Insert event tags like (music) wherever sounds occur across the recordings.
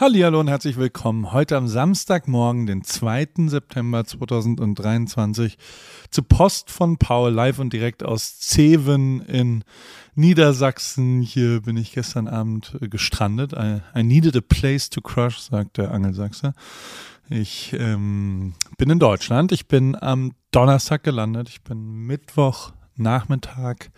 Hallo und herzlich willkommen heute am Samstagmorgen, den 2. September 2023 zu Post von Paul live und direkt aus Zeven in Niedersachsen. Hier bin ich gestern Abend äh, gestrandet. I, I needed a place to crush, sagt der Angelsachse. Ich ähm, bin in Deutschland. Ich bin am Donnerstag gelandet. Ich bin Mittwoch Nachmittag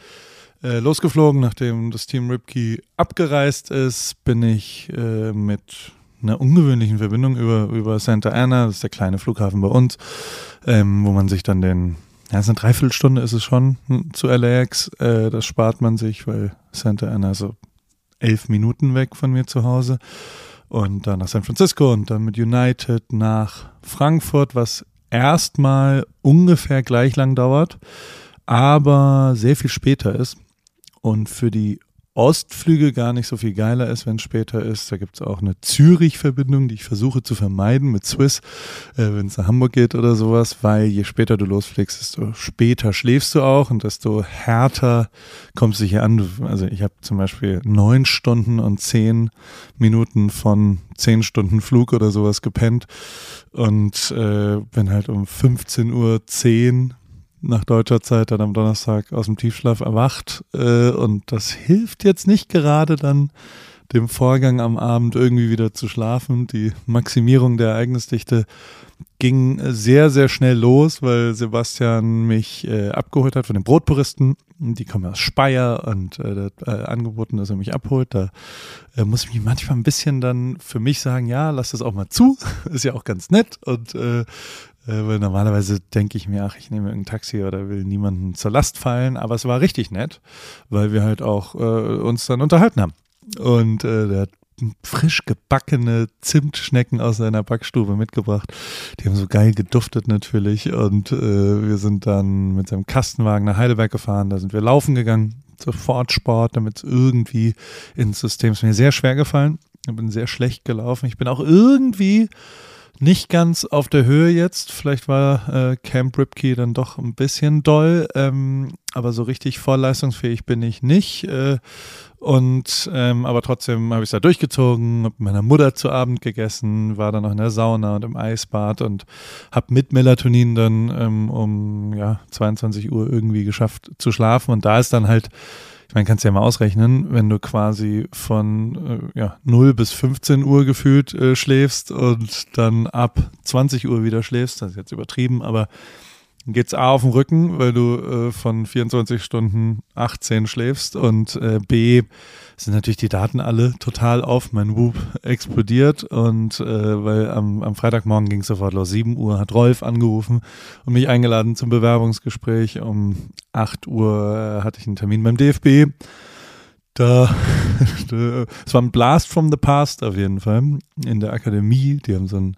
äh, losgeflogen, nachdem das Team Ripkey abgereist ist, bin ich äh, mit einer ungewöhnlichen Verbindung über, über Santa Ana, das ist der kleine Flughafen bei uns, ähm, wo man sich dann den, ja, es ist eine Dreiviertelstunde ist es schon hm, zu LAX, äh, das spart man sich, weil Santa Ana so elf Minuten weg von mir zu Hause und dann nach San Francisco und dann mit United nach Frankfurt, was erstmal ungefähr gleich lang dauert, aber sehr viel später ist. Und für die Ostflüge gar nicht so viel geiler ist, wenn es später ist. Da gibt es auch eine Zürich-Verbindung, die ich versuche zu vermeiden mit Swiss, äh, wenn es nach Hamburg geht oder sowas, weil je später du losfliegst, desto später schläfst du auch und desto härter kommst du hier an. Also ich habe zum Beispiel neun Stunden und zehn Minuten von zehn Stunden Flug oder sowas gepennt und äh, bin halt um 15.10 Uhr nach deutscher Zeit dann am Donnerstag aus dem Tiefschlaf erwacht. Äh, und das hilft jetzt nicht gerade dann dem Vorgang am Abend irgendwie wieder zu schlafen. Die Maximierung der Ereignisdichte ging sehr, sehr schnell los, weil Sebastian mich äh, abgeholt hat von den Brotpuristen. Die kommen aus Speyer und äh, äh, angeboten, dass er mich abholt. Da äh, muss ich mich manchmal ein bisschen dann für mich sagen, ja, lass das auch mal zu. (laughs) Ist ja auch ganz nett. Und äh, weil normalerweise denke ich mir, ach, ich nehme irgendein Taxi oder will niemanden zur Last fallen. Aber es war richtig nett, weil wir halt auch äh, uns dann unterhalten haben. Und äh, der hat frisch gebackene Zimtschnecken aus seiner Backstube mitgebracht. Die haben so geil geduftet natürlich. Und äh, wir sind dann mit seinem Kastenwagen nach Heidelberg gefahren. Da sind wir laufen gegangen, sofort Sport, damit es irgendwie ins System ist mir sehr schwer gefallen. Ich bin sehr schlecht gelaufen. Ich bin auch irgendwie nicht ganz auf der Höhe jetzt. Vielleicht war äh, Camp Ripkey dann doch ein bisschen doll, ähm, aber so richtig vollleistungsfähig bin ich nicht. Äh, und ähm, aber trotzdem habe ich es da durchgezogen, habe mit meiner Mutter zu Abend gegessen, war dann noch in der Sauna und im Eisbad und habe mit Melatonin dann ähm, um ja 22 Uhr irgendwie geschafft zu schlafen. Und da ist dann halt ich meine, kannst ja mal ausrechnen, wenn du quasi von äh, ja, 0 bis 15 Uhr gefühlt äh, schläfst und dann ab 20 Uhr wieder schläfst, das ist jetzt übertrieben, aber geht's A auf den Rücken, weil du äh, von 24 Stunden 18 schläfst und äh, B sind natürlich die Daten alle total auf. Mein Whoop explodiert und äh, weil am, am Freitagmorgen ging es sofort los. 7 Uhr hat Rolf angerufen und mich eingeladen zum Bewerbungsgespräch. Um 8 Uhr äh, hatte ich einen Termin beim DFB. (laughs) Da, es war ein Blast from the Past auf jeden Fall. In der Akademie, die haben so ein,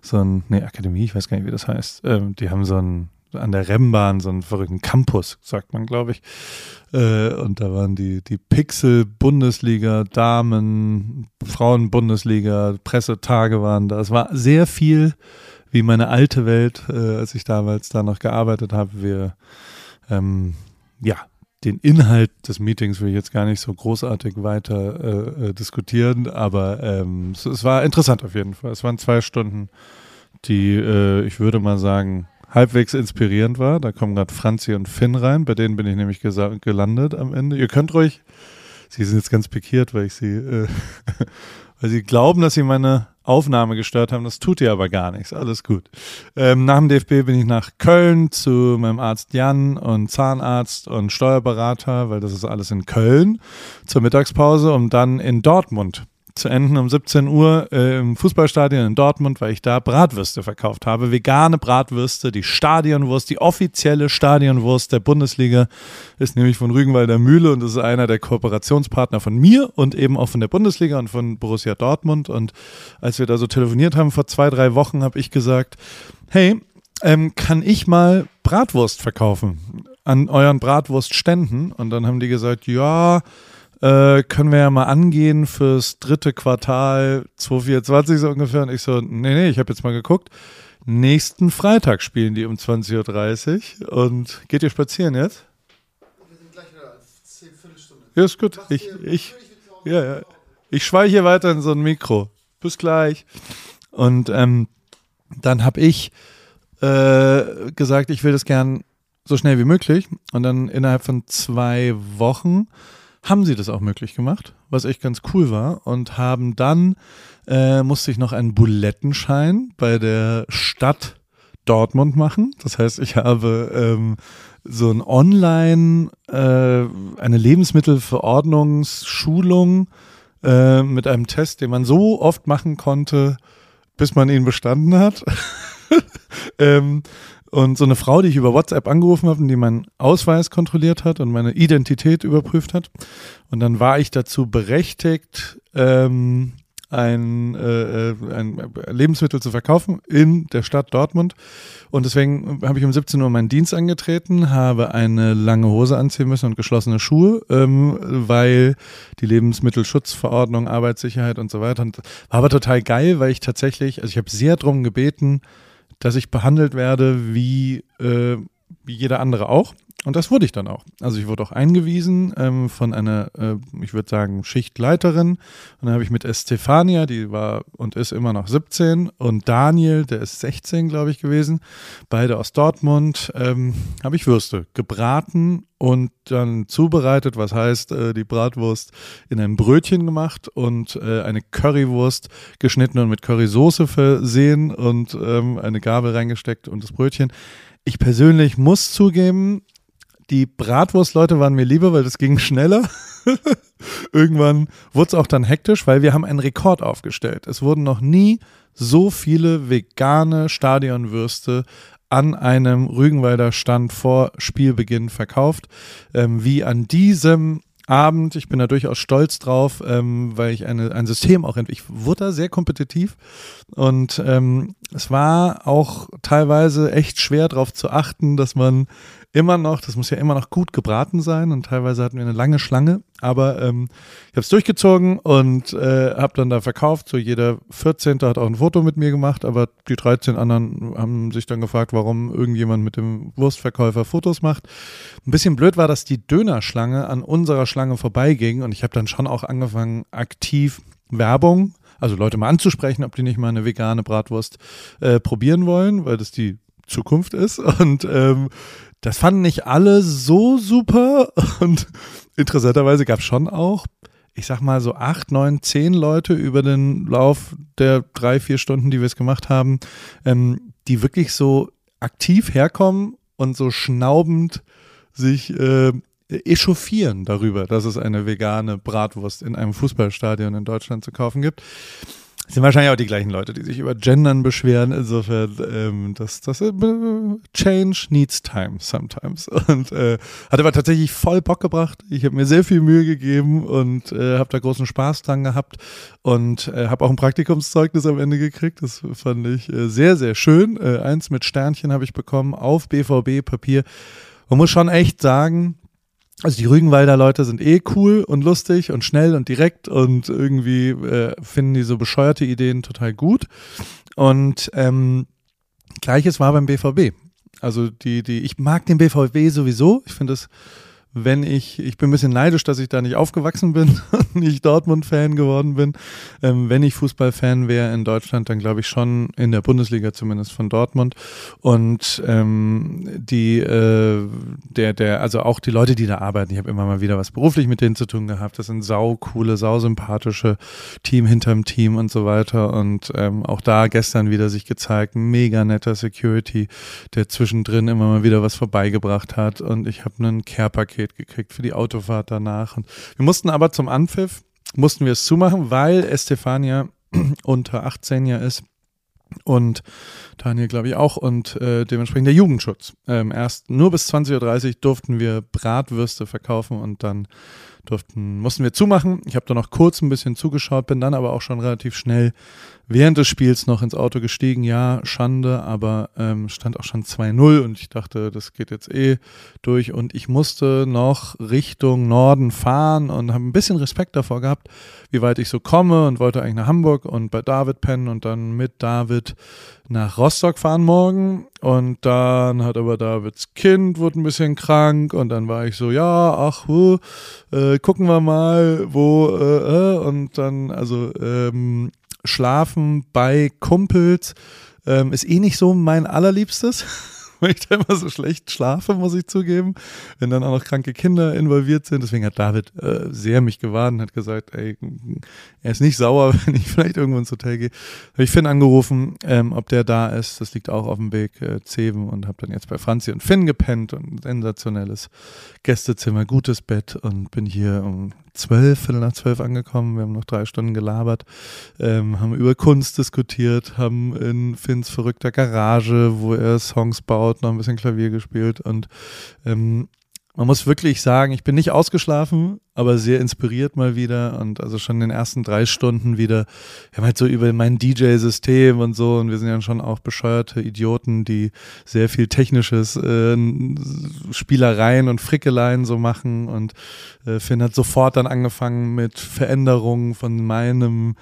so ein, nee, Akademie, ich weiß gar nicht, wie das heißt. Ähm, die haben so ein, an der Rennbahn so einen verrückten Campus, sagt man, glaube ich. Äh, und da waren die, die Pixel-Bundesliga, Damen, Frauen-Bundesliga, Pressetage waren da. Es war sehr viel wie meine alte Welt, äh, als ich damals da noch gearbeitet habe. Wir, ähm, ja, den Inhalt des Meetings will ich jetzt gar nicht so großartig weiter äh, äh diskutieren, aber ähm, es, es, war interessant auf jeden Fall. Es waren zwei Stunden, die, äh, ich würde mal sagen, halbwegs inspirierend war. Da kommen gerade Franzi und Finn rein, bei denen bin ich nämlich gelandet am Ende. Ihr könnt ruhig, sie sind jetzt ganz pikiert, weil ich sie, äh, (laughs) weil sie glauben, dass sie meine Aufnahme gestört haben. Das tut ihr aber gar nichts. Alles gut. Ähm, nach dem DFB bin ich nach Köln zu meinem Arzt Jan und Zahnarzt und Steuerberater, weil das ist alles in Köln zur Mittagspause, um dann in Dortmund zu enden um 17 Uhr äh, im Fußballstadion in Dortmund, weil ich da Bratwürste verkauft habe. Vegane Bratwürste, die Stadionwurst, die offizielle Stadionwurst der Bundesliga ist nämlich von Rügenwalder Mühle und ist einer der Kooperationspartner von mir und eben auch von der Bundesliga und von Borussia Dortmund. Und als wir da so telefoniert haben vor zwei, drei Wochen, habe ich gesagt, hey, ähm, kann ich mal Bratwurst verkaufen an euren Bratwurstständen? Und dann haben die gesagt, ja, äh, können wir ja mal angehen fürs dritte Quartal 2024 so ungefähr. Und ich so, nee, nee, ich habe jetzt mal geguckt. Nächsten Freitag spielen die um 20.30 Uhr. Und geht ihr spazieren jetzt? Wir sind gleich wieder 10 Viertelstunde. Ja, ist gut. Ich, ich, ja, ja. Ich schweige hier weiter in so ein Mikro. bis gleich. Und ähm, dann habe ich äh, gesagt, ich will das gern so schnell wie möglich. Und dann innerhalb von zwei Wochen haben sie das auch möglich gemacht, was echt ganz cool war. Und haben dann, äh, musste ich noch einen Bulettenschein bei der Stadt Dortmund machen. Das heißt, ich habe ähm, so ein Online, äh, eine Lebensmittelverordnungsschulung äh, mit einem Test, den man so oft machen konnte, bis man ihn bestanden hat. (laughs) ähm, und so eine Frau, die ich über WhatsApp angerufen habe und die meinen Ausweis kontrolliert hat und meine Identität überprüft hat. Und dann war ich dazu berechtigt, ähm, ein, äh, äh, ein Lebensmittel zu verkaufen in der Stadt Dortmund. Und deswegen habe ich um 17 Uhr meinen Dienst angetreten, habe eine lange Hose anziehen müssen und geschlossene Schuhe, ähm, weil die Lebensmittelschutzverordnung, Arbeitssicherheit und so weiter. Und war aber total geil, weil ich tatsächlich, also ich habe sehr darum gebeten, dass ich behandelt werde wie, äh, wie jeder andere auch. Und das wurde ich dann auch. Also ich wurde auch eingewiesen ähm, von einer, äh, ich würde sagen, Schichtleiterin. Und dann habe ich mit Estefania, die war und ist immer noch 17, und Daniel, der ist 16, glaube ich, gewesen, beide aus Dortmund, ähm, habe ich Würste gebraten und dann zubereitet, was heißt, äh, die Bratwurst in ein Brötchen gemacht und äh, eine Currywurst geschnitten und mit Currysoße versehen und ähm, eine Gabel reingesteckt und das Brötchen. Ich persönlich muss zugeben, die Bratwurstleute waren mir lieber, weil das ging schneller. (laughs) Irgendwann wurde es auch dann hektisch, weil wir haben einen Rekord aufgestellt. Es wurden noch nie so viele vegane Stadionwürste an einem Rügenwalder Stand vor Spielbeginn verkauft, ähm, wie an diesem Abend. Ich bin da durchaus stolz drauf, ähm, weil ich eine, ein System auch entwickelt. Ich wurde da sehr kompetitiv und ähm, es war auch teilweise echt schwer darauf zu achten, dass man immer noch, das muss ja immer noch gut gebraten sein und teilweise hatten wir eine lange Schlange, aber ähm, ich habe es durchgezogen und äh, habe dann da verkauft. So jeder 14. hat auch ein Foto mit mir gemacht, aber die 13 anderen haben sich dann gefragt, warum irgendjemand mit dem Wurstverkäufer Fotos macht. Ein bisschen blöd war, dass die Dönerschlange an unserer Schlange vorbeiging und ich habe dann schon auch angefangen, aktiv Werbung also Leute mal anzusprechen, ob die nicht mal eine vegane Bratwurst äh, probieren wollen, weil das die Zukunft ist. (laughs) Und ähm, das fanden nicht alle so super (laughs) und interessanterweise gab es schon auch, ich sag mal so acht, neun, zehn Leute über den Lauf der drei, vier Stunden, die wir es gemacht haben, ähm, die wirklich so aktiv herkommen und so schnaubend sich äh, echauffieren darüber, dass es eine vegane Bratwurst in einem Fußballstadion in Deutschland zu kaufen gibt sind wahrscheinlich auch die gleichen Leute, die sich über Gendern beschweren. Insofern, ähm, das, das äh, Change needs time sometimes. (laughs) Und äh, hat aber tatsächlich voll Bock gebracht. Ich habe mir sehr viel Mühe gegeben und äh, habe da großen Spaß dran gehabt und äh, habe auch ein Praktikumszeugnis am Ende gekriegt. Das fand ich äh, sehr, sehr schön. Äh, eins mit Sternchen habe ich bekommen auf BVB-Papier. Man muss schon echt sagen, also die Rügenwalder Leute sind eh cool und lustig und schnell und direkt und irgendwie äh, finden die so bescheuerte Ideen total gut. Und ähm, gleiches war beim BVB. Also die, die, ich mag den BVB sowieso. Ich finde es wenn ich, ich bin ein bisschen neidisch, dass ich da nicht aufgewachsen bin (laughs) und nicht Dortmund-Fan geworden bin. Ähm, wenn ich Fußballfan wäre in Deutschland, dann glaube ich schon in der Bundesliga zumindest von Dortmund. Und ähm, die, äh, der, der, also auch die Leute, die da arbeiten, ich habe immer mal wieder was beruflich mit denen zu tun gehabt. Das sind sau coole, sau sympathische Team hinterm Team und so weiter. Und ähm, auch da gestern wieder sich gezeigt, mega netter Security, der zwischendrin immer mal wieder was vorbeigebracht hat. Und ich habe einen Care-Paket Ticket gekriegt für die Autofahrt danach. Und wir mussten aber zum Anpfiff, mussten wir es zumachen, weil Estefania (clears throat) unter 18 ja ist und Daniel glaube ich auch und äh, dementsprechend der Jugendschutz. Ähm, erst nur bis 20.30 Uhr durften wir Bratwürste verkaufen und dann durften, mussten wir zumachen. Ich habe da noch kurz ein bisschen zugeschaut, bin dann aber auch schon relativ schnell während des Spiels noch ins Auto gestiegen. Ja, Schande, aber ähm, stand auch schon 2-0 und ich dachte, das geht jetzt eh durch. Und ich musste noch Richtung Norden fahren und habe ein bisschen Respekt davor gehabt, wie weit ich so komme und wollte eigentlich nach Hamburg und bei David pennen und dann mit David nach Rostock fahren morgen. Und dann hat aber Davids Kind wurde ein bisschen krank und dann war ich so, ja, ach, uh, äh, gucken wir mal, wo, äh, äh, und dann, also, ähm, Schlafen bei Kumpels ähm, ist eh nicht so mein allerliebstes (laughs) (laughs) weil ich da immer so schlecht schlafe, muss ich zugeben, wenn dann auch noch kranke Kinder involviert sind. Deswegen hat David äh, sehr mich gewarnt und hat gesagt, ey, er ist nicht sauer, (laughs) wenn ich vielleicht irgendwo ins Hotel gehe. Habe ich Finn angerufen, ähm, ob der da ist. Das liegt auch auf dem Weg äh, Zeven und habe dann jetzt bei Franzi und Finn gepennt und sensationelles Gästezimmer, gutes Bett und bin hier um zwölf, Viertel nach zwölf angekommen. Wir haben noch drei Stunden gelabert, ähm, haben über Kunst diskutiert, haben in Finns verrückter Garage, wo er Songs baut, noch ein bisschen Klavier gespielt und ähm, man muss wirklich sagen, ich bin nicht ausgeschlafen, aber sehr inspiriert mal wieder und also schon in den ersten drei Stunden wieder, wir haben halt so über mein DJ-System und so und wir sind ja schon auch bescheuerte Idioten, die sehr viel technisches äh, Spielereien und Frickeleien so machen und äh, Finn hat sofort dann angefangen mit Veränderungen von meinem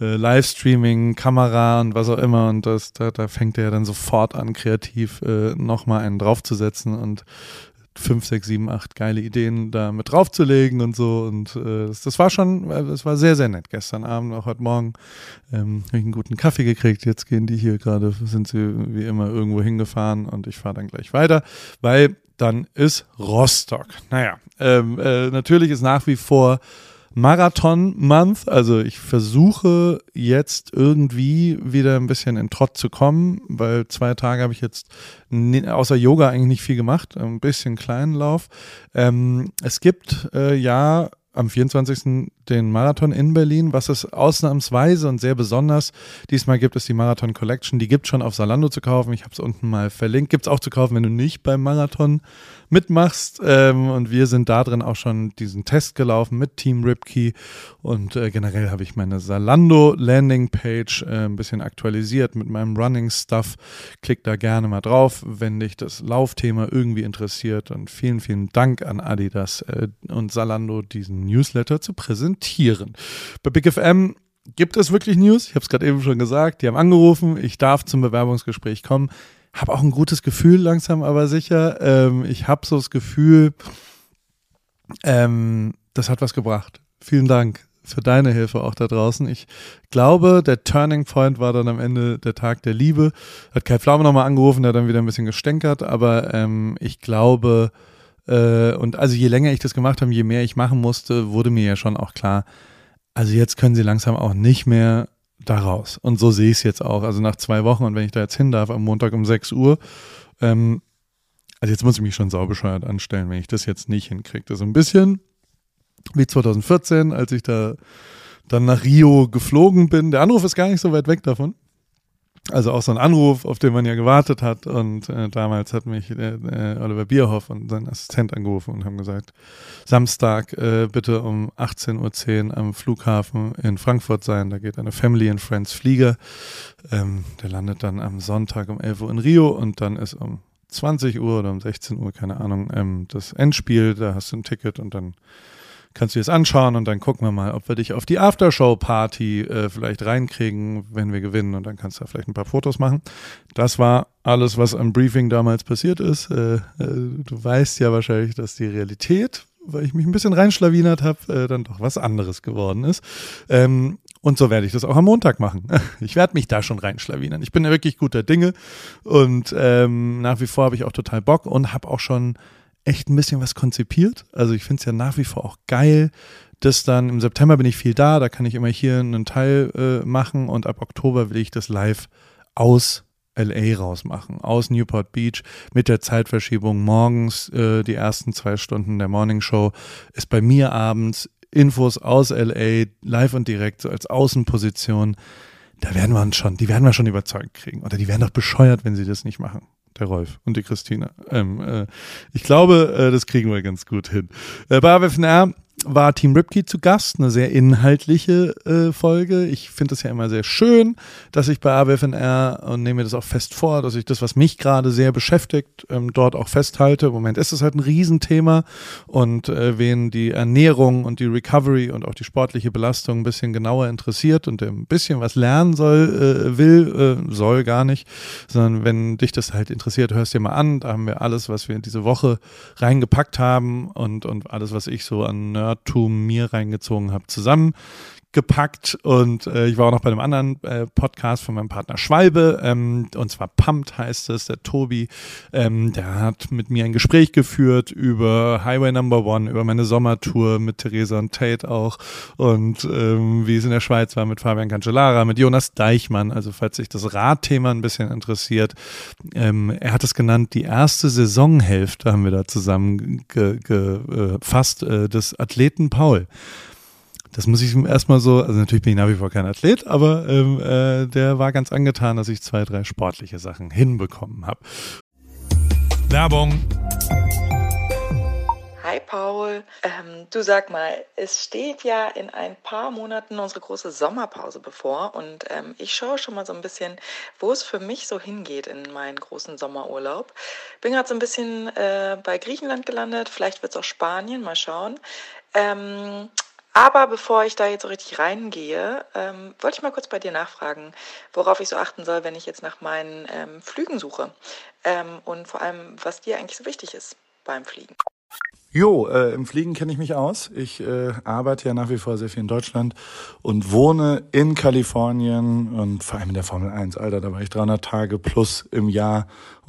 äh, Livestreaming, Kamera und was auch immer und das, da, da fängt er dann sofort an, kreativ äh, nochmal einen draufzusetzen und fünf, sechs, sieben, acht geile Ideen da mit draufzulegen und so. Und äh, das, das, war schon, das war sehr, sehr nett. Gestern Abend, auch heute Morgen, ähm, habe ich einen guten Kaffee gekriegt. Jetzt gehen die hier gerade, sind sie wie immer irgendwo hingefahren und ich fahre dann gleich weiter, weil dann ist Rostock. Naja, ähm, äh, natürlich ist nach wie vor Marathon Month. Also ich versuche jetzt irgendwie wieder ein bisschen in Trott zu kommen, weil zwei Tage habe ich jetzt außer Yoga eigentlich nicht viel gemacht. Ein bisschen kleinen Lauf. Ähm, es gibt äh, ja am 24. den Marathon in Berlin. Was es ausnahmsweise und sehr besonders diesmal gibt, ist die Marathon Collection. Die gibt es schon auf Salando zu kaufen. Ich habe es unten mal verlinkt. Gibt es auch zu kaufen, wenn du nicht beim Marathon mitmachst. Ähm, und wir sind da drin auch schon diesen Test gelaufen mit Team Ripkey. Und äh, generell habe ich meine Salando Landingpage äh, ein bisschen aktualisiert mit meinem Running Stuff. Klick da gerne mal drauf, wenn dich das Laufthema irgendwie interessiert. Und vielen, vielen Dank an Adidas äh, und Salando, diesen Newsletter zu präsentieren. Bei Big FM gibt es wirklich News. Ich habe es gerade eben schon gesagt. Die haben angerufen. Ich darf zum Bewerbungsgespräch kommen habe auch ein gutes Gefühl, langsam aber sicher. Ähm, ich habe so das Gefühl, ähm, das hat was gebracht. Vielen Dank für deine Hilfe auch da draußen. Ich glaube, der Turning Point war dann am Ende der Tag der Liebe. Hat Kai Pflaume nochmal angerufen, der hat dann wieder ein bisschen gestänkert, aber ähm, ich glaube, äh, und also je länger ich das gemacht habe, je mehr ich machen musste, wurde mir ja schon auch klar, also jetzt können sie langsam auch nicht mehr daraus. Und so sehe ich es jetzt auch. Also nach zwei Wochen und wenn ich da jetzt hin darf am Montag um 6 Uhr, ähm, also jetzt muss ich mich schon saubescheuert anstellen, wenn ich das jetzt nicht hinkriege. Das ist ein bisschen wie 2014, als ich da dann nach Rio geflogen bin. Der Anruf ist gar nicht so weit weg davon. Also auch so ein Anruf, auf den man ja gewartet hat. Und äh, damals hat mich äh, äh, Oliver Bierhoff und sein Assistent angerufen und haben gesagt, Samstag äh, bitte um 18.10 Uhr am Flughafen in Frankfurt sein. Da geht eine Family and Friends Flieger. Ähm, der landet dann am Sonntag um 11 Uhr in Rio und dann ist um 20 Uhr oder um 16 Uhr, keine Ahnung, ähm, das Endspiel. Da hast du ein Ticket und dann kannst du dir anschauen und dann gucken wir mal, ob wir dich auf die Aftershow-Party äh, vielleicht reinkriegen, wenn wir gewinnen und dann kannst du da vielleicht ein paar Fotos machen. Das war alles, was am Briefing damals passiert ist. Äh, äh, du weißt ja wahrscheinlich, dass die Realität, weil ich mich ein bisschen reinschlawinert habe, äh, dann doch was anderes geworden ist. Ähm, und so werde ich das auch am Montag machen. (laughs) Ich werde mich da schon reinschlawinern. Ich bin ja wirklich guter Dinge und ähm, nach wie vor habe ich auch total Bock und habe auch schon echt ein bisschen was konzipiert. Also ich finde es ja nach wie vor auch geil, dass dann im September bin ich viel da, da kann ich immer hier einen Teil äh, machen und ab Oktober will ich das live aus LA rausmachen, aus Newport Beach mit der Zeitverschiebung morgens äh, die ersten zwei Stunden der Morning Show ist bei mir abends Infos aus LA live und direkt so als Außenposition. Da werden wir uns schon, die werden wir schon überzeugt kriegen oder die werden doch bescheuert, wenn sie das nicht machen der Rolf und die Christina. Ähm, äh, ich glaube, äh, das kriegen wir ganz gut hin. Äh, bei AWFNR war Team Ripkey zu Gast, eine sehr inhaltliche äh, Folge. Ich finde es ja immer sehr schön, dass ich bei AWFNR und nehme mir das auch fest vor, dass ich das, was mich gerade sehr beschäftigt, ähm, dort auch festhalte. Im Moment ist es halt ein Riesenthema und äh, wen die Ernährung und die Recovery und auch die sportliche Belastung ein bisschen genauer interessiert und der ein bisschen was lernen soll, äh, will, äh, soll gar nicht, sondern wenn dich das halt interessiert, hörst dir mal an. Da haben wir alles, was wir diese Woche reingepackt haben und, und alles, was ich so an Nerd Nerdtum mir reingezogen habe, zusammen. Gepackt und äh, ich war auch noch bei einem anderen äh, Podcast von meinem Partner Schwalbe ähm, und zwar Pumped heißt es, der Tobi, ähm, der hat mit mir ein Gespräch geführt über Highway Number One, über meine Sommertour mit Theresa und Tate auch und ähm, wie es in der Schweiz war mit Fabian Cancellara, mit Jonas Deichmann, also falls sich das Radthema ein bisschen interessiert, ähm, er hat es genannt, die erste Saisonhälfte haben wir da zusammen gefasst, äh, des Athleten Paul das muss ich erstmal so, also natürlich bin ich nach wie vor kein Athlet, aber ähm, äh, der war ganz angetan, dass ich zwei, drei sportliche Sachen hinbekommen habe. Werbung. Hi Paul, ähm, du sag mal, es steht ja in ein paar Monaten unsere große Sommerpause bevor und ähm, ich schaue schon mal so ein bisschen, wo es für mich so hingeht in meinen großen Sommerurlaub. Bin gerade so ein bisschen äh, bei Griechenland gelandet, vielleicht wird es auch Spanien, mal schauen. Ähm, aber bevor ich da jetzt so richtig reingehe, ähm, wollte ich mal kurz bei dir nachfragen, worauf ich so achten soll, wenn ich jetzt nach meinen ähm, Flügen suche. Ähm, und vor allem, was dir eigentlich so wichtig ist beim Fliegen. Jo, äh, im Fliegen kenne ich mich aus. Ich äh, arbeite ja nach wie vor sehr viel in Deutschland und wohne in Kalifornien und vor allem in der Formel 1. Alter, da war ich 300 Tage plus im Jahr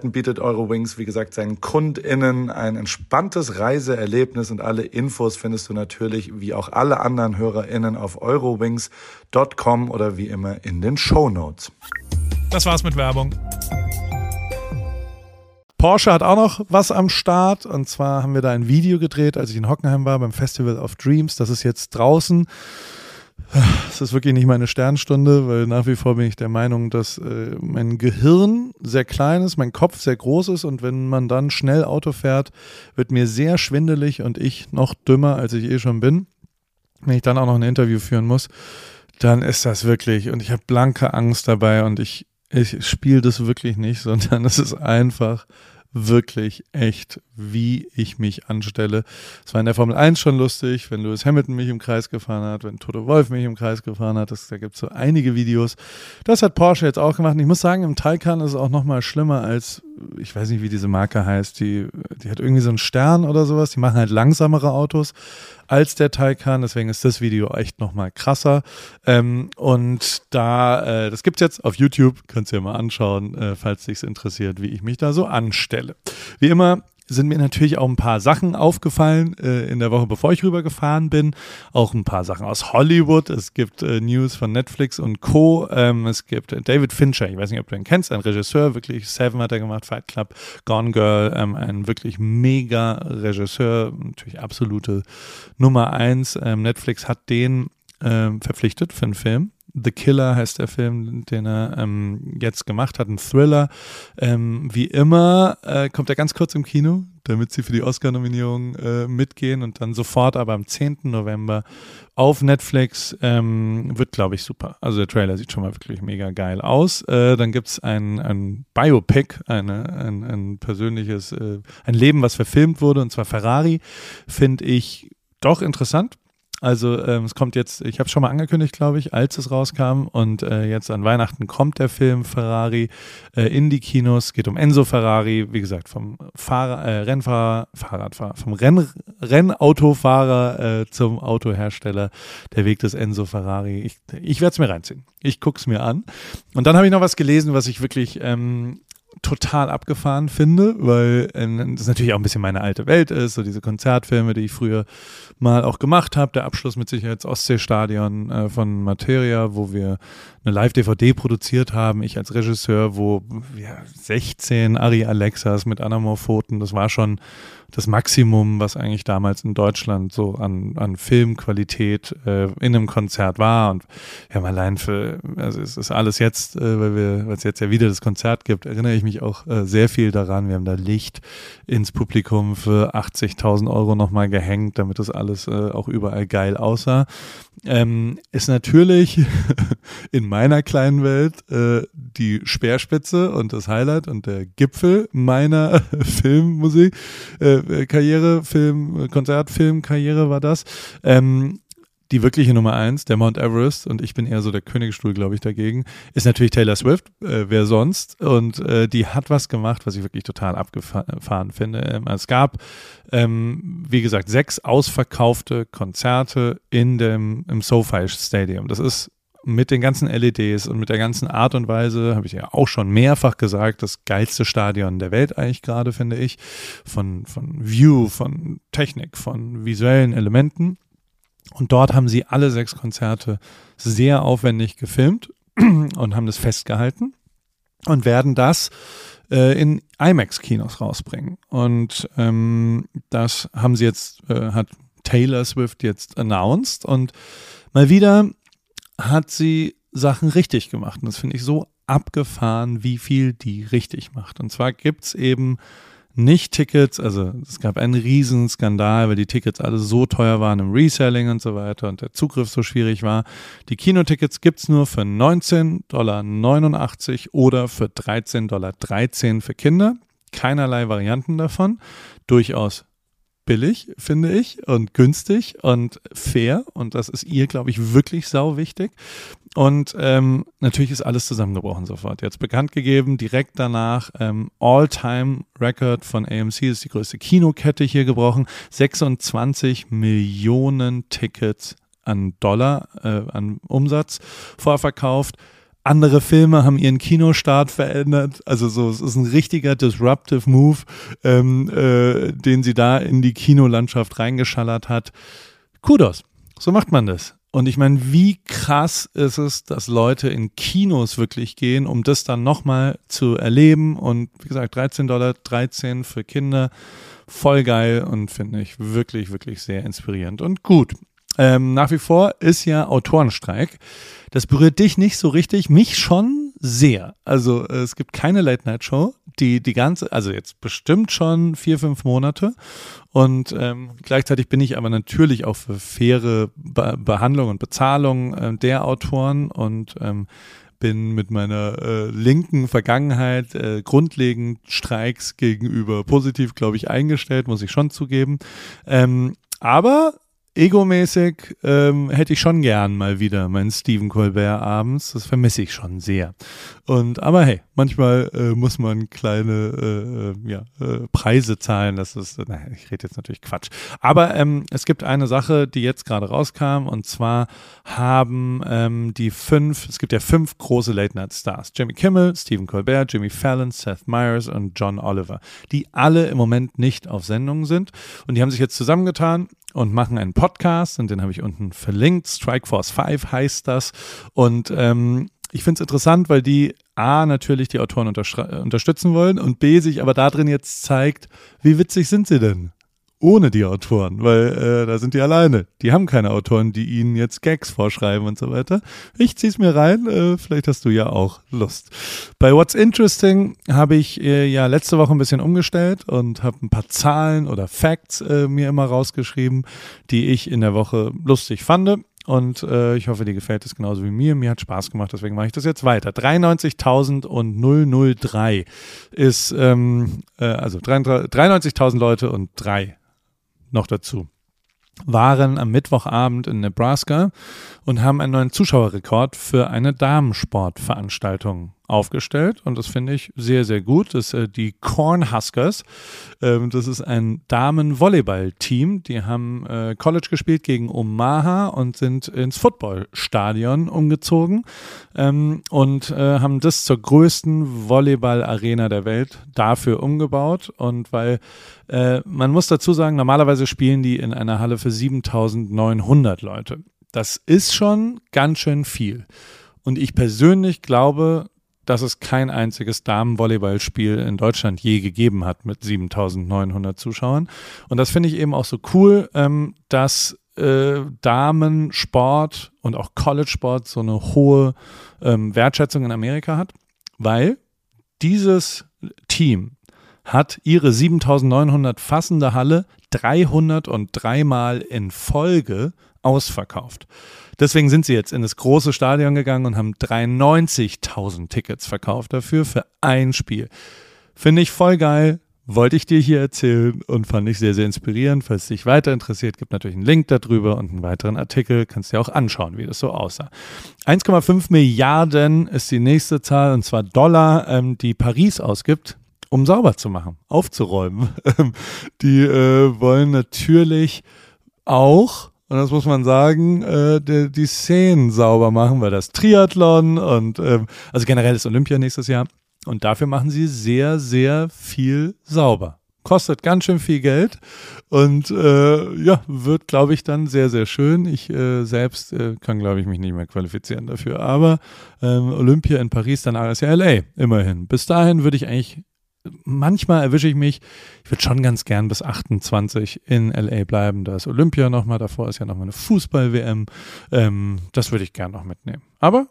Möglichkeiten bietet Eurowings, wie gesagt, seinen KundInnen ein entspanntes Reiseerlebnis und alle Infos findest du natürlich wie auch alle anderen HörerInnen auf eurowings.com oder wie immer in den Show Notes. Das war's mit Werbung. Porsche hat auch noch was am Start und zwar haben wir da ein Video gedreht, als ich in Hockenheim war beim Festival of Dreams. Das ist jetzt draußen. Es ist wirklich nicht meine Sternstunde, weil nach wie vor bin ich der Meinung, dass äh, mein Gehirn sehr klein ist, mein Kopf sehr groß ist und wenn man dann schnell Auto fährt, wird mir sehr schwindelig und ich noch dümmer, als ich eh schon bin. Wenn ich dann auch noch ein Interview führen muss, dann ist das wirklich und ich habe blanke Angst dabei und ich, ich spiele das wirklich nicht, (laughs) sondern es ist einfach wirklich echt, wie ich mich anstelle. Es war in der Formel 1 schon lustig, wenn Lewis Hamilton mich im Kreis gefahren hat, wenn Toto Wolf mich im Kreis gefahren hat. Das, da gibt es so einige Videos. Das hat Porsche jetzt auch gemacht. Und ich muss sagen, im Taycan ist es auch noch mal schlimmer als, ich weiß nicht, wie diese Marke heißt. Die, die hat irgendwie so einen Stern oder sowas. Die machen halt langsamere Autos als der Taycan. Deswegen ist das Video echt nochmal krasser. Ähm, und da, äh, das gibt's jetzt auf YouTube, könnt ihr mal anschauen, äh, falls dich interessiert, wie ich mich da so anstelle. Wie immer sind mir natürlich auch ein paar Sachen aufgefallen äh, in der Woche, bevor ich rübergefahren bin. Auch ein paar Sachen aus Hollywood. Es gibt äh, News von Netflix und Co. Ähm, es gibt äh, David Fincher, ich weiß nicht, ob du ihn kennst, ein Regisseur, wirklich Seven hat er gemacht, Fight Club, Gone Girl, ähm, ein wirklich mega Regisseur, natürlich absolute Nummer eins. Ähm, Netflix hat den ähm, verpflichtet für einen Film The Killer heißt der Film, den er ähm, jetzt gemacht hat, ein Thriller. Ähm, wie immer äh, kommt er ganz kurz im Kino, damit sie für die Oscar-Nominierung äh, mitgehen und dann sofort aber am 10. November auf Netflix. Ähm, wird, glaube ich, super. Also der Trailer sieht schon mal wirklich mega geil aus. Äh, dann gibt es ein, ein Biopic, eine, ein, ein persönliches, äh, ein Leben, was verfilmt wurde, und zwar Ferrari. Finde ich doch interessant also ähm, es kommt jetzt, ich habe es schon mal angekündigt, glaube ich, als es rauskam und äh, jetzt an Weihnachten kommt der Film Ferrari äh, in die Kinos. Geht um Enzo Ferrari, wie gesagt, vom Fahrer, äh, Rennfahrer, Fahrradfahrer, vom Renn, Rennautofahrer äh, zum Autohersteller. Der Weg des Enzo Ferrari. Ich, ich werde es mir reinziehen. Ich gucke es mir an. Und dann habe ich noch was gelesen, was ich wirklich ähm, total abgefahren finde, weil äh, das natürlich auch ein bisschen meine alte Welt ist, so diese Konzertfilme, die ich früher mal auch gemacht habe. Der Abschluss mit Sicherheits Ostseestadion äh, von Materia, wo wir eine Live-DVD produziert haben, ich als Regisseur, wo ja, 16 Ari Alexas mit Anamorphoten, das war schon das Maximum, was eigentlich damals in Deutschland so an, an Filmqualität äh, in einem Konzert war. Und wir haben allein für, also es ist alles jetzt, äh, weil wir, weil es jetzt ja wieder das Konzert gibt, erinnere ich mich auch äh, sehr viel daran. Wir haben da Licht ins Publikum für 80.000 Euro nochmal gehängt, damit das alles äh, auch überall geil aussah. Ähm, ist natürlich (laughs) in meiner kleinen Welt äh, die Speerspitze und das Highlight und der Gipfel meiner (laughs) Filmmusik. Äh, Karriere, Film, Konzertfilmkarriere war das. Ähm, die wirkliche Nummer eins, der Mount Everest, und ich bin eher so der Königsstuhl, glaube ich, dagegen, ist natürlich Taylor Swift, äh, wer sonst. Und äh, die hat was gemacht, was ich wirklich total abgefahren finde. Ähm, es gab, ähm, wie gesagt, sechs ausverkaufte Konzerte in dem, im SoFi Stadium. Das ist mit den ganzen LEDs und mit der ganzen Art und Weise, habe ich ja auch schon mehrfach gesagt, das geilste Stadion der Welt eigentlich gerade, finde ich. Von, von View, von Technik, von visuellen Elementen. Und dort haben sie alle sechs Konzerte sehr aufwendig gefilmt (clears throat) und haben das festgehalten und werden das äh, in IMAX-Kinos rausbringen. Und ähm, das haben sie jetzt, äh, hat Taylor Swift jetzt announced und mal wieder hat sie Sachen richtig gemacht. Und das finde ich so abgefahren, wie viel die richtig macht. Und zwar gibt es eben nicht Tickets, also es gab einen Riesenskandal, weil die Tickets alle so teuer waren im Reselling und so weiter und der Zugriff so schwierig war. Die Kinotickets gibt es nur für 19,89 Dollar oder für 13,13 Dollar für Kinder. Keinerlei Varianten davon. Durchaus billig, finde ich, und günstig und fair. Und das ist ihr, glaube ich, wirklich sau wichtig. Und ähm, natürlich ist alles zusammengebrochen sofort. Jetzt bekannt gegeben, direkt danach ähm, All-Time-Record von AMC ist die größte Kinokette hier gebrochen. 26 Millionen Tickets an Dollar, äh, an Umsatz vorverkauft. Andere Filme haben ihren Kinostart verändert. Also so, es ist ein richtiger disruptive Move, ähm, äh, den sie da in die Kinolandschaft reingeschallert hat. Kudos. So macht man das. Und ich meine, wie krass ist es, dass Leute in Kinos wirklich gehen, um das dann nochmal zu erleben. Und wie gesagt, 13 Dollar, 13 für Kinder. Voll geil und finde ich wirklich, wirklich sehr inspirierend und gut. Ähm, nach wie vor ist ja Autorenstreik. Das berührt dich nicht so richtig, mich schon sehr. Also äh, es gibt keine Late-Night-Show, die die ganze, also jetzt bestimmt schon vier, fünf Monate. Und ähm, gleichzeitig bin ich aber natürlich auch für faire Be Behandlung und Bezahlung äh, der Autoren und ähm, bin mit meiner äh, linken Vergangenheit äh, grundlegend Streiks gegenüber positiv, glaube ich, eingestellt, muss ich schon zugeben. Ähm, aber egomäßig ähm, hätte ich schon gern mal wieder meinen Stephen Colbert abends. Das vermisse ich schon sehr. Und aber hey, manchmal äh, muss man kleine äh, äh ja, äh, Preise zahlen. Das ist, naja, ich rede jetzt natürlich Quatsch. Aber ähm, es gibt eine Sache, die jetzt gerade rauskam, und zwar haben ähm, die fünf, es gibt ja fünf große Late Night Stars: Jimmy Kimmel, Stephen Colbert, Jimmy Fallon, Seth Meyers und John Oliver, die alle im Moment nicht auf Sendung sind. Und die haben sich jetzt zusammengetan und machen einen Podcast und den habe ich unten verlinkt. Strikeforce 5 heißt das. Und ähm, ich finde es interessant, weil die A natürlich die Autoren unterstützen wollen und B sich aber darin jetzt zeigt, wie witzig sind sie denn? Ohne die Autoren, weil äh, da sind die alleine. Die haben keine Autoren, die ihnen jetzt Gags vorschreiben und so weiter. Ich zieh's mir rein, äh, vielleicht hast du ja auch Lust. Bei What's Interesting habe ich äh, ja letzte Woche ein bisschen umgestellt und habe ein paar Zahlen oder Facts äh, mir immer rausgeschrieben, die ich in der Woche lustig fand. Und äh, ich hoffe, dir gefällt es genauso wie mir. Mir hat Spaß gemacht, deswegen mache ich das jetzt weiter. 93.003 ist, ähm, äh, also 93.000 Leute und drei noch dazu. Waren am Mittwochabend in Nebraska und haben einen neuen Zuschauerrekord für eine Damensportveranstaltung aufgestellt und das finde ich sehr, sehr gut. Das äh, die Cornhuskers. Ähm, das ist ein Damen-Volleyball-Team. Die haben äh, College gespielt gegen Omaha und sind ins Footballstadion umgezogen ähm, und äh, haben das zur größten Volleyball-Arena der Welt dafür umgebaut. Und weil äh, man muss dazu sagen, normalerweise spielen die in einer Halle für 7900 Leute. Das ist schon ganz schön viel. Und ich persönlich glaube, dass es kein einziges Damenvolleyballspiel in Deutschland je gegeben hat mit 7900 Zuschauern. Und das finde ich eben auch so cool, ähm, dass äh, Damensport und auch College-Sport so eine hohe ähm, Wertschätzung in Amerika hat, weil dieses Team hat ihre 7900 fassende Halle 303 Mal in Folge ausverkauft. Deswegen sind sie jetzt in das große Stadion gegangen und haben 93.000 Tickets verkauft dafür für ein Spiel. Finde ich voll geil. Wollte ich dir hier erzählen und fand ich sehr, sehr inspirierend. Falls dich weiter interessiert, gibt natürlich einen Link darüber und einen weiteren Artikel. Kannst dir auch anschauen, wie das so aussah. 1,5 Milliarden ist die nächste Zahl und zwar Dollar, ähm, die Paris ausgibt um sauber zu machen, aufzuräumen. (laughs) die äh, wollen natürlich auch und das muss man sagen, äh, die, die Szenen sauber machen, weil das Triathlon und ähm, also generell ist Olympia nächstes Jahr. Und dafür machen sie sehr, sehr viel sauber. Kostet ganz schön viel Geld und äh, ja, wird, glaube ich, dann sehr, sehr schön. Ich äh, selbst äh, kann, glaube ich, mich nicht mehr qualifizieren dafür. Aber ähm, Olympia in Paris, danach ist ja LA, immerhin. Bis dahin würde ich eigentlich manchmal erwische ich mich, ich würde schon ganz gern bis 28 in LA bleiben. Da ist Olympia nochmal, davor ist ja nochmal eine Fußball-WM. Ähm, das würde ich gern noch mitnehmen. Aber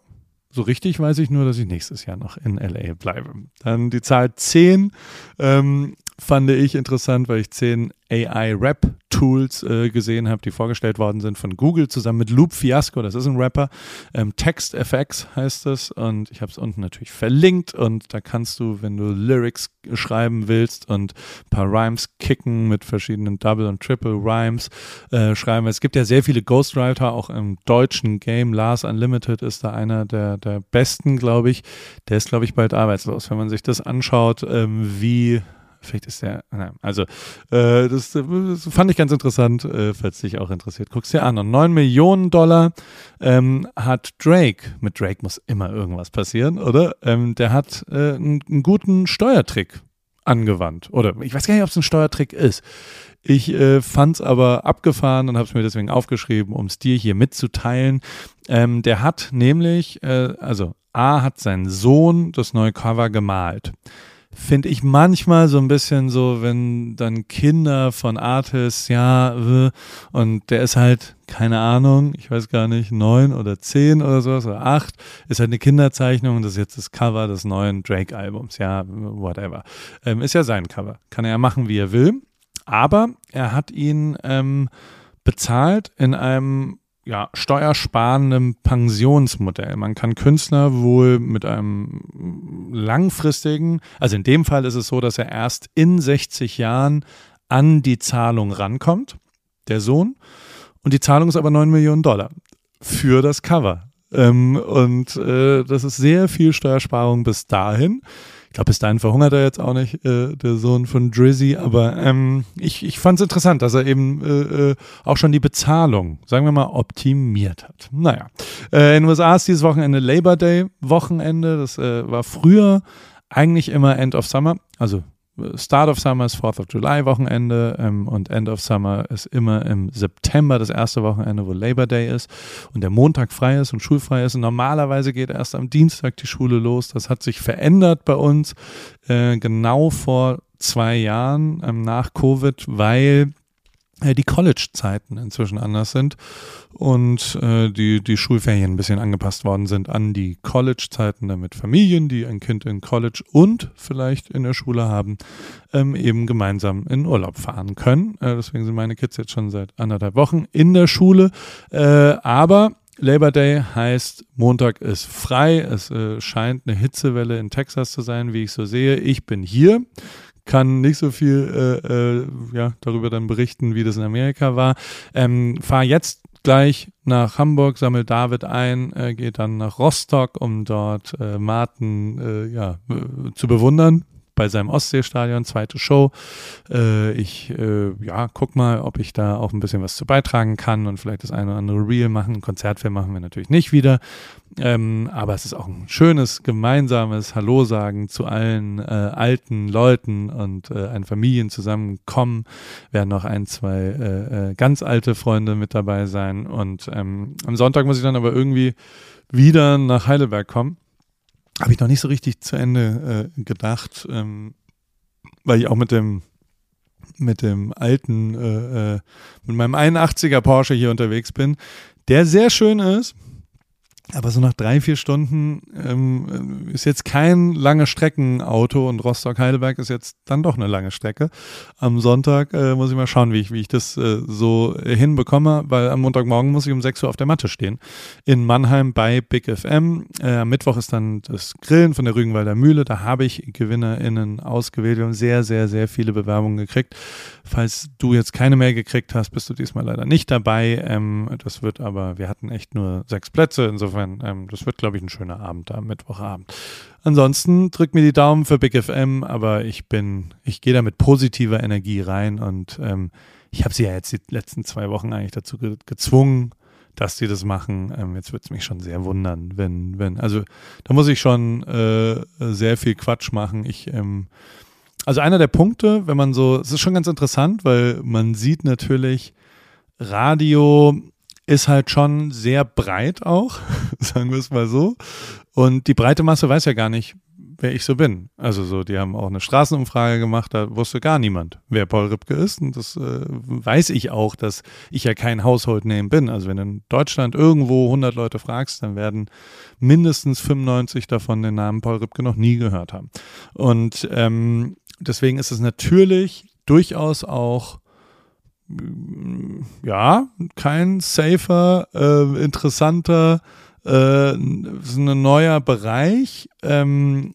so richtig weiß ich nur, dass ich nächstes Jahr noch in LA bleibe. Dann die Zahl 10 ähm, fand ich interessant, weil ich 10 AI-Rap-Tools äh, gesehen habe, die vorgestellt worden sind von Google zusammen mit Loop Fiasco, das ist ein Rapper. Ähm, TextFX heißt es und ich habe es unten natürlich verlinkt und da kannst du, wenn du Lyrics schreiben willst und ein paar Rhymes kicken mit verschiedenen Double- und Triple-Rhymes äh, schreiben. Es gibt ja sehr viele Ghostwriter, auch im deutschen Game. Lars Unlimited ist da einer der, der besten, glaube ich. Der ist, glaube ich, bald arbeitslos. Wenn man sich das anschaut, ähm, wie Vielleicht ist der, nein, also äh, das, das, fand ich ganz interessant, äh, falls dich auch interessiert. Guck's dir an. Und 9 Millionen Dollar ähm, hat Drake, mit Drake muss immer irgendwas passieren, oder? Ähm, der hat äh, einen, einen guten Steuertrick angewandt. Oder ich weiß gar nicht, ob es ein Steuertrick ist. Ich äh, fand es aber abgefahren und habe es mir deswegen aufgeschrieben, um es dir hier mitzuteilen. Ähm, der hat nämlich, äh, also A hat sein Sohn das neue Cover gemalt finde ich manchmal so ein bisschen so, wenn dann Kinder von Artists, ja, und der ist halt, keine Ahnung, ich weiß gar nicht, neun oder zehn oder sowas oder acht, ist halt eine Kinderzeichnung und das ist jetzt das Cover des neuen Drake-Albums, ja, whatever. Ähm, ist ja sein Cover. Kann er ja machen, wie er will. Aber er hat ihn ähm, bezahlt in einem ja, steuersparendem Pensionsmodell. Man kann Künstler wohl mit einem langfristigen, also in dem Fall ist es so, dass er erst in 60 Jahren an die Zahlung rankommt, der Sohn. Und die Zahlung ist aber 9 Millionen Dollar für das Cover. Ähm, und äh, das ist sehr viel Steuersparung bis dahin. Ich glaube, bis dahin verhungert er jetzt auch nicht, äh, der Sohn von Drizzy, aber ähm, ich, ich fand es interessant, dass er eben äh, äh, auch schon die Bezahlung, sagen wir mal, optimiert hat. Naja, äh, in den USA ist dieses Wochenende Labor Day Wochenende, das äh, war früher eigentlich immer End of Summer, also Start of Summer ist 4th of July Wochenende ähm, und End of Summer ist immer im September das erste Wochenende, wo Labor Day ist und der Montag frei ist und schulfrei ist. Und normalerweise geht erst am Dienstag die Schule los. Das hat sich verändert bei uns äh, genau vor zwei Jahren ähm, nach Covid, weil die College-Zeiten inzwischen anders sind und äh, die, die Schulferien ein bisschen angepasst worden sind an die College-Zeiten, damit Familien, die ein Kind in College und vielleicht in der Schule haben, ähm, eben gemeinsam in Urlaub fahren können. Äh, deswegen sind meine Kids jetzt schon seit anderthalb Wochen in der Schule. Äh, aber Labor Day heißt, Montag ist frei. Es äh, scheint eine Hitzewelle in Texas zu sein, wie ich so sehe. Ich bin hier kann nicht so viel äh, äh, ja, darüber dann berichten, wie das in Amerika war. Ähm, Fahre jetzt gleich nach Hamburg, sammelt David ein, äh, geht dann nach Rostock, um dort äh, Martin äh, ja, zu bewundern bei seinem Ostseestadion, zweite Show. Äh, ich äh, ja, guck mal, ob ich da auch ein bisschen was zu beitragen kann und vielleicht das eine oder andere Reel machen. Konzertfilm machen wir natürlich nicht wieder. Ähm, aber es ist auch ein schönes gemeinsames Hallo sagen zu allen äh, alten Leuten und äh, ein Familien. Werden noch ein, zwei äh, äh, ganz alte Freunde mit dabei sein. Und ähm, am Sonntag muss ich dann aber irgendwie wieder nach Heidelberg kommen habe ich noch nicht so richtig zu Ende äh, gedacht, ähm, weil ich auch mit dem mit dem alten, äh, äh, mit meinem 81er Porsche hier unterwegs bin, der sehr schön ist, aber so nach drei, vier Stunden ähm, ist jetzt kein lange Streckenauto und Rostock-Heidelberg ist jetzt dann doch eine lange Strecke. Am Sonntag äh, muss ich mal schauen, wie ich, wie ich das äh, so hinbekomme, weil am Montagmorgen muss ich um 6 Uhr auf der Matte stehen. In Mannheim bei Big FM. Äh, am Mittwoch ist dann das Grillen von der Rügenwalder Mühle. Da habe ich GewinnerInnen ausgewählt. Wir haben sehr, sehr, sehr viele Bewerbungen gekriegt. Falls du jetzt keine mehr gekriegt hast, bist du diesmal leider nicht dabei. Ähm, das wird aber, wir hatten echt nur sechs Plätze. Insofern insofern, ähm, das wird, glaube ich, ein schöner Abend am Mittwochabend. Ansonsten drückt mir die Daumen für Big FM, aber ich bin, ich gehe da mit positiver Energie rein und ähm, ich habe sie ja jetzt die letzten zwei Wochen eigentlich dazu ge gezwungen, dass sie das machen. Ähm, jetzt würde es mich schon sehr wundern, wenn, wenn, also da muss ich schon äh, sehr viel Quatsch machen. Ich, ähm, also einer der Punkte, wenn man so, es ist schon ganz interessant, weil man sieht natürlich Radio ist halt schon sehr breit auch, (laughs) sagen wir es mal so. Und die breite Masse weiß ja gar nicht, wer ich so bin. Also so, die haben auch eine Straßenumfrage gemacht, da wusste gar niemand, wer Paul Ripke ist. Und das äh, weiß ich auch, dass ich ja kein Household Name bin. Also wenn du in Deutschland irgendwo 100 Leute fragst, dann werden mindestens 95 davon den Namen Paul Ripke noch nie gehört haben. Und ähm, deswegen ist es natürlich durchaus auch ja, kein safer, äh, interessanter, äh, ein neuer Bereich. Ähm,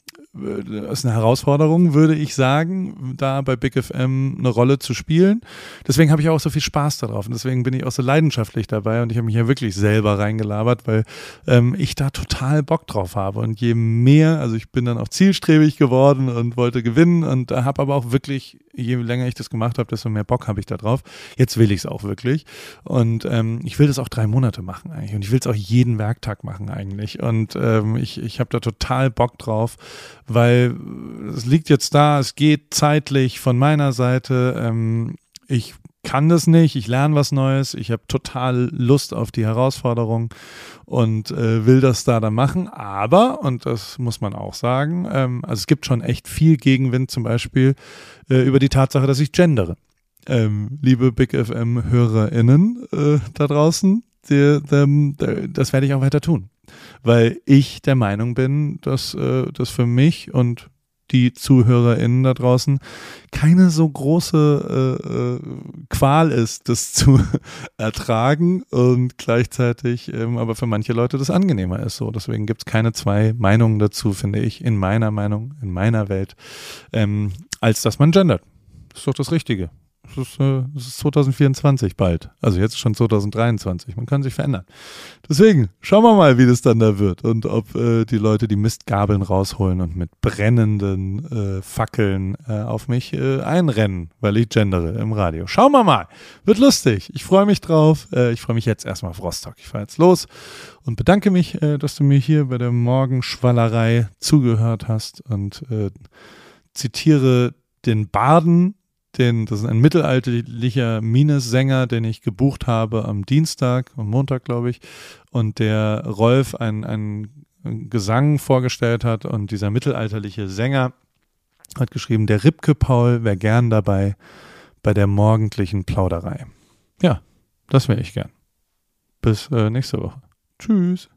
ist eine Herausforderung, würde ich sagen, da bei Big FM eine Rolle zu spielen. Deswegen habe ich auch so viel Spaß darauf und deswegen bin ich auch so leidenschaftlich dabei und ich habe mich ja wirklich selber reingelabert, weil ähm, ich da total Bock drauf habe und je mehr, also ich bin dann auch zielstrebig geworden und wollte gewinnen und habe aber auch wirklich, je länger ich das gemacht habe, desto mehr Bock habe ich da drauf. Jetzt will ich es auch wirklich und ähm, ich will das auch drei Monate machen eigentlich und ich will es auch jeden Werktag machen eigentlich und ähm, ich, ich habe da total Bock drauf weil es liegt jetzt da, es geht zeitlich von meiner Seite. Ähm, ich kann das nicht, ich lerne was Neues, ich habe total Lust auf die Herausforderung und äh, will das da dann machen. Aber, und das muss man auch sagen, ähm, also es gibt schon echt viel Gegenwind zum Beispiel äh, über die Tatsache, dass ich gendere. Ähm, liebe Big FM-HörerInnen äh, da draußen, die, die, das werde ich auch weiter tun weil ich der Meinung bin, dass äh, das für mich und die ZuhörerInnen da draußen keine so große äh, äh, Qual ist, das (laughs) zu ertragen und gleichzeitig ähm, aber für manche Leute das angenehmer ist. So, deswegen gibt es keine zwei Meinungen dazu, finde ich, in meiner Meinung, in meiner Welt, ähm, als dass man gendert. Ist doch das Richtige. Es ist, äh, ist 2024 bald. Also jetzt schon 2023. Man kann sich verändern. Deswegen schauen wir mal, wie das dann da wird und ob äh, die Leute die Mistgabeln rausholen und mit brennenden äh, Fackeln äh, auf mich äh, einrennen, weil ich gendere im Radio. Schauen wir mal. Wird lustig. Ich freue mich drauf. Äh, ich freue mich jetzt erstmal auf Rostock. Ich fahre jetzt los und bedanke mich, dass du mir hier bei der Morgenschwallerei zugehört hast und zitiere den Baden den, das ist ein mittelalterlicher Minnesänger, den ich gebucht habe am Dienstag, am Montag, glaube ich, und der Rolf ein, ein Gesang vorgestellt hat und dieser mittelalterliche Sänger hat geschrieben, der Ripke Paul wäre gern dabei bei der morgendlichen Plauderei. Ja, das wäre ich gern. Bis äh, nächste Woche. Tschüss.